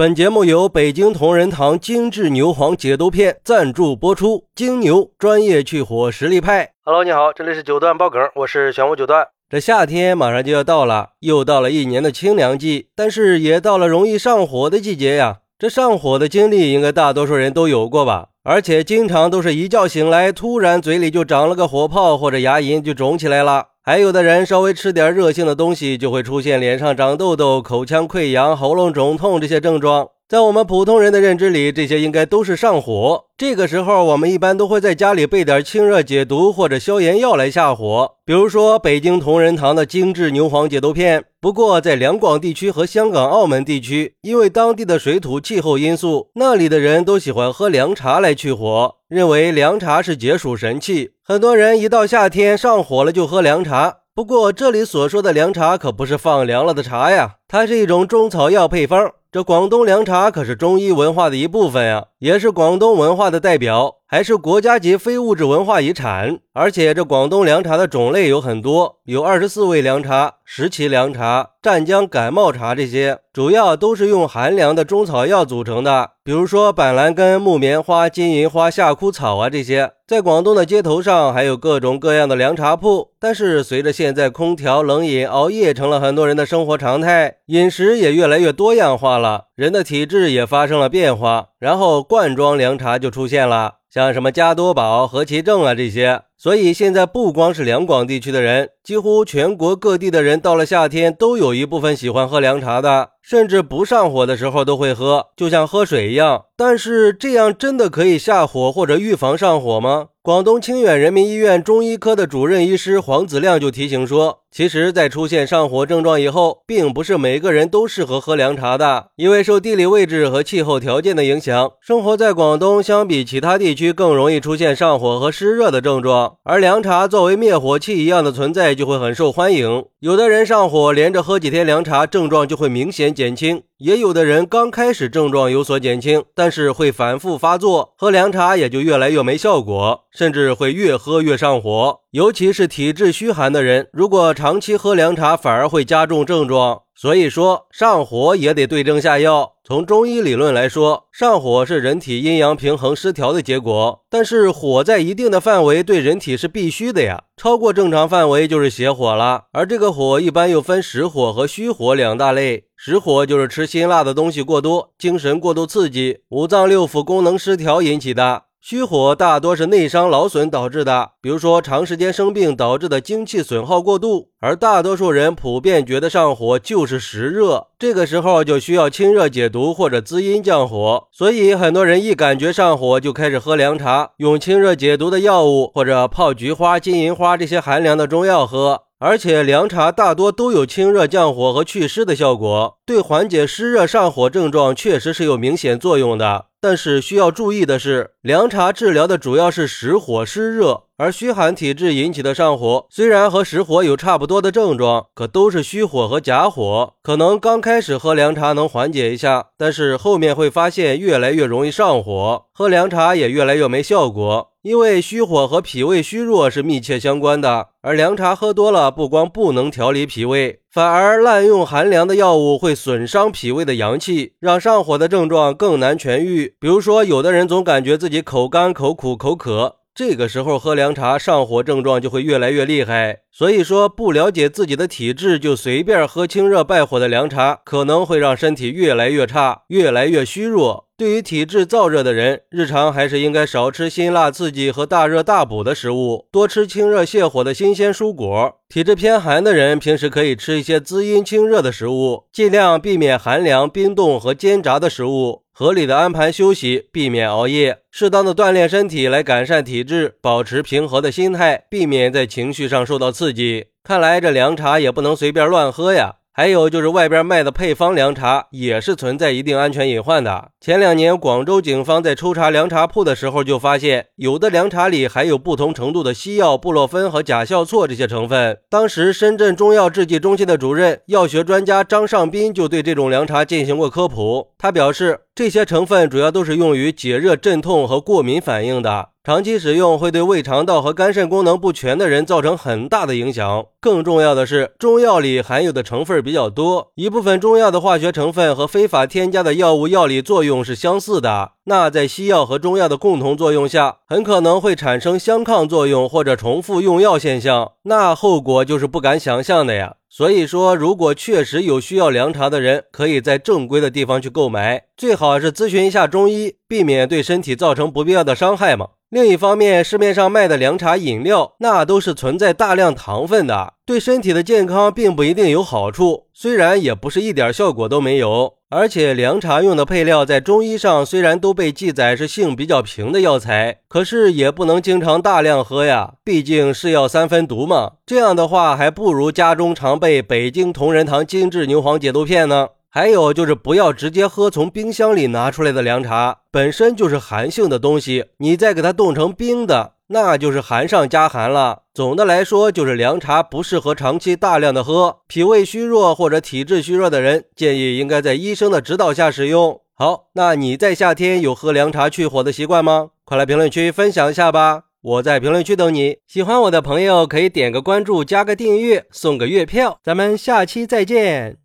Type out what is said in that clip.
本节目由北京同仁堂精致牛黄解毒片赞助播出。金牛专业去火实力派。Hello，你好，这里是九段爆梗，我是玄武九段。这夏天马上就要到了，又到了一年的清凉季，但是也到了容易上火的季节呀。这上火的经历，应该大多数人都有过吧？而且经常都是一觉醒来，突然嘴里就长了个火泡，或者牙龈就肿起来了。还有的人稍微吃点热性的东西，就会出现脸上长痘痘、口腔溃疡、喉咙肿痛这些症状。在我们普通人的认知里，这些应该都是上火。这个时候，我们一般都会在家里备点清热解毒或者消炎药来下火，比如说北京同仁堂的精致牛黄解毒片。不过，在两广地区和香港、澳门地区，因为当地的水土气候因素，那里的人都喜欢喝凉茶来去火，认为凉茶是解暑神器。很多人一到夏天上火了就喝凉茶。不过，这里所说的凉茶可不是放凉了的茶呀，它是一种中草药配方。这广东凉茶可是中医文化的一部分呀，也是广东文化的代表，还是国家级非物质文化遗产。而且这广东凉茶的种类有很多，有二十四味凉茶、十七凉茶、湛江感冒茶这些，主要都是用寒凉的中草药组成的，比如说板蓝根、木棉花、金银花、夏枯草啊这些。在广东的街头上还有各种各样的凉茶铺，但是随着现在空调、冷饮、熬夜成了很多人的生活常态，饮食也越来越多样化了，人的体质也发生了变化，然后罐装凉茶就出现了，像什么加多宝、和其正啊这些。所以现在不光是两广地区的人，几乎全国各地的人，到了夏天都有一部分喜欢喝凉茶的，甚至不上火的时候都会喝，就像喝水一样。但是这样真的可以下火或者预防上火吗？广东清远人民医院中医科的主任医师黄子亮就提醒说，其实，在出现上火症状以后，并不是每个人都适合喝凉茶的，因为受地理位置和气候条件的影响，生活在广东相比其他地区更容易出现上火和湿热的症状，而凉茶作为灭火器一样的存在，就会很受欢迎。有的人上火，连着喝几天凉茶，症状就会明显减轻。也有的人刚开始症状有所减轻，但是会反复发作，喝凉茶也就越来越没效果，甚至会越喝越上火。尤其是体质虚寒的人，如果长期喝凉茶，反而会加重症状。所以说，上火也得对症下药。从中医理论来说，上火是人体阴阳平衡失调的结果。但是火在一定的范围对人体是必须的呀，超过正常范围就是邪火了。而这个火一般又分实火和虚火两大类。实火就是吃辛辣的东西过多，精神过度刺激，五脏六腑功能失调引起的。虚火大多是内伤劳损导致的，比如说长时间生病导致的精气损耗过度。而大多数人普遍觉得上火就是实热，这个时候就需要清热解毒或者滋阴降火。所以很多人一感觉上火就开始喝凉茶，用清热解毒的药物或者泡菊花、金银花这些寒凉的中药喝。而且凉茶大多都有清热降火和祛湿的效果，对缓解湿热上火症状确实是有明显作用的。但是需要注意的是，凉茶治疗的主要是实火湿热，而虚寒体质引起的上火，虽然和实火有差不多的症状，可都是虚火和假火。可能刚开始喝凉茶能缓解一下，但是后面会发现越来越容易上火，喝凉茶也越来越没效果。因为虚火和脾胃虚弱是密切相关的，而凉茶喝多了，不光不能调理脾胃，反而滥用寒凉的药物会损伤脾胃的阳气，让上火的症状更难痊愈。比如说，有的人总感觉自己口干、口苦、口渴，这个时候喝凉茶，上火症状就会越来越厉害。所以说，不了解自己的体质就随便喝清热败火的凉茶，可能会让身体越来越差，越来越虚弱。对于体质燥热的人，日常还是应该少吃辛辣刺激和大热大补的食物，多吃清热泻火的新鲜蔬果。体质偏寒的人，平时可以吃一些滋阴清热的食物，尽量避免寒凉、冰冻和煎炸的食物，合理的安排休息，避免熬夜，适当的锻炼身体来改善体质，保持平和的心态，避免在情绪上受到刺激。看来这凉茶也不能随便乱喝呀。还有就是外边卖的配方凉茶也是存在一定安全隐患的。前两年广州警方在抽查凉茶铺的时候，就发现有的凉茶里含有不同程度的西药布洛芬和甲硝唑这些成分。当时深圳中药制剂中心的主任药学专家张尚斌就对这种凉茶进行过科普。他表示，这些成分主要都是用于解热镇痛和过敏反应的，长期使用会对胃肠道和肝肾功能不全的人造成很大的影响。更重要的是，中药里含有的成分比较多，一部分中药的化学成分和非法添加的药物药理作用是相似的。那在西药和中药的共同作用下，很可能会产生相抗作用或者重复用药现象，那后果就是不敢想象的呀。所以说，如果确实有需要凉茶的人，可以在正规的地方去购买，最好是咨询一下中医，避免对身体造成不必要的伤害嘛。另一方面，市面上卖的凉茶饮料，那都是存在大量糖分的，对身体的健康并不一定有好处。虽然也不是一点效果都没有，而且凉茶用的配料在中医上虽然都被记载是性比较平的药材，可是也不能经常大量喝呀，毕竟是药三分毒嘛。这样的话，还不如家中常备北京同仁堂精致牛黄解毒片呢。还有就是不要直接喝从冰箱里拿出来的凉茶，本身就是寒性的东西，你再给它冻成冰的，那就是寒上加寒了。总的来说，就是凉茶不适合长期大量的喝，脾胃虚弱或者体质虚弱的人，建议应该在医生的指导下使用。好，那你在夏天有喝凉茶去火的习惯吗？快来评论区分享一下吧，我在评论区等你。喜欢我的朋友可以点个关注，加个订阅，送个月票，咱们下期再见。